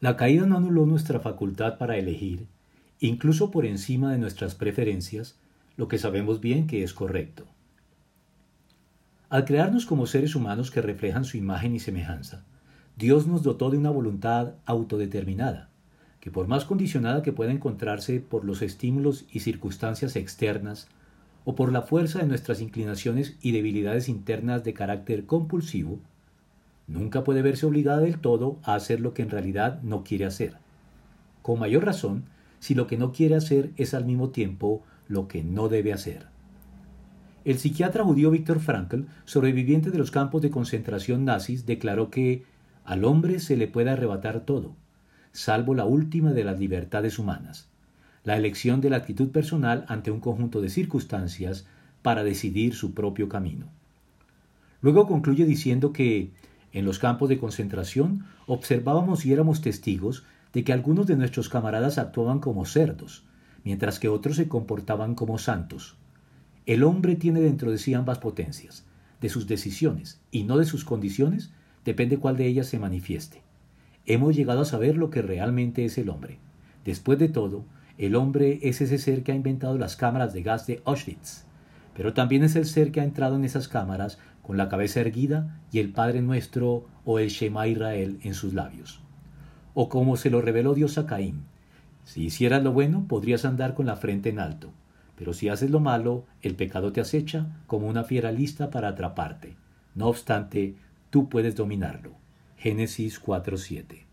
La caída no anuló nuestra facultad para elegir, incluso por encima de nuestras preferencias, lo que sabemos bien que es correcto. Al crearnos como seres humanos que reflejan su imagen y semejanza, Dios nos dotó de una voluntad autodeterminada, que por más condicionada que pueda encontrarse por los estímulos y circunstancias externas, o por la fuerza de nuestras inclinaciones y debilidades internas de carácter compulsivo, nunca puede verse obligada del todo a hacer lo que en realidad no quiere hacer. Con mayor razón, si lo que no quiere hacer es al mismo tiempo lo que no debe hacer. El psiquiatra judío Viktor Frankl, sobreviviente de los campos de concentración nazis, declaró que al hombre se le puede arrebatar todo, salvo la última de las libertades humanas, la elección de la actitud personal ante un conjunto de circunstancias para decidir su propio camino. Luego concluye diciendo que en los campos de concentración observábamos y éramos testigos de que algunos de nuestros camaradas actuaban como cerdos, mientras que otros se comportaban como santos. El hombre tiene dentro de sí ambas potencias, de sus decisiones y no de sus condiciones, depende cuál de ellas se manifieste. Hemos llegado a saber lo que realmente es el hombre. Después de todo, el hombre es ese ser que ha inventado las cámaras de gas de Auschwitz, pero también es el ser que ha entrado en esas cámaras con la cabeza erguida y el Padre Nuestro o el Shema Israel en sus labios. O como se lo reveló Dios a Caín, si hicieras lo bueno podrías andar con la frente en alto, pero si haces lo malo, el pecado te acecha como una fiera lista para atraparte. No obstante, tú puedes dominarlo. Génesis 4:7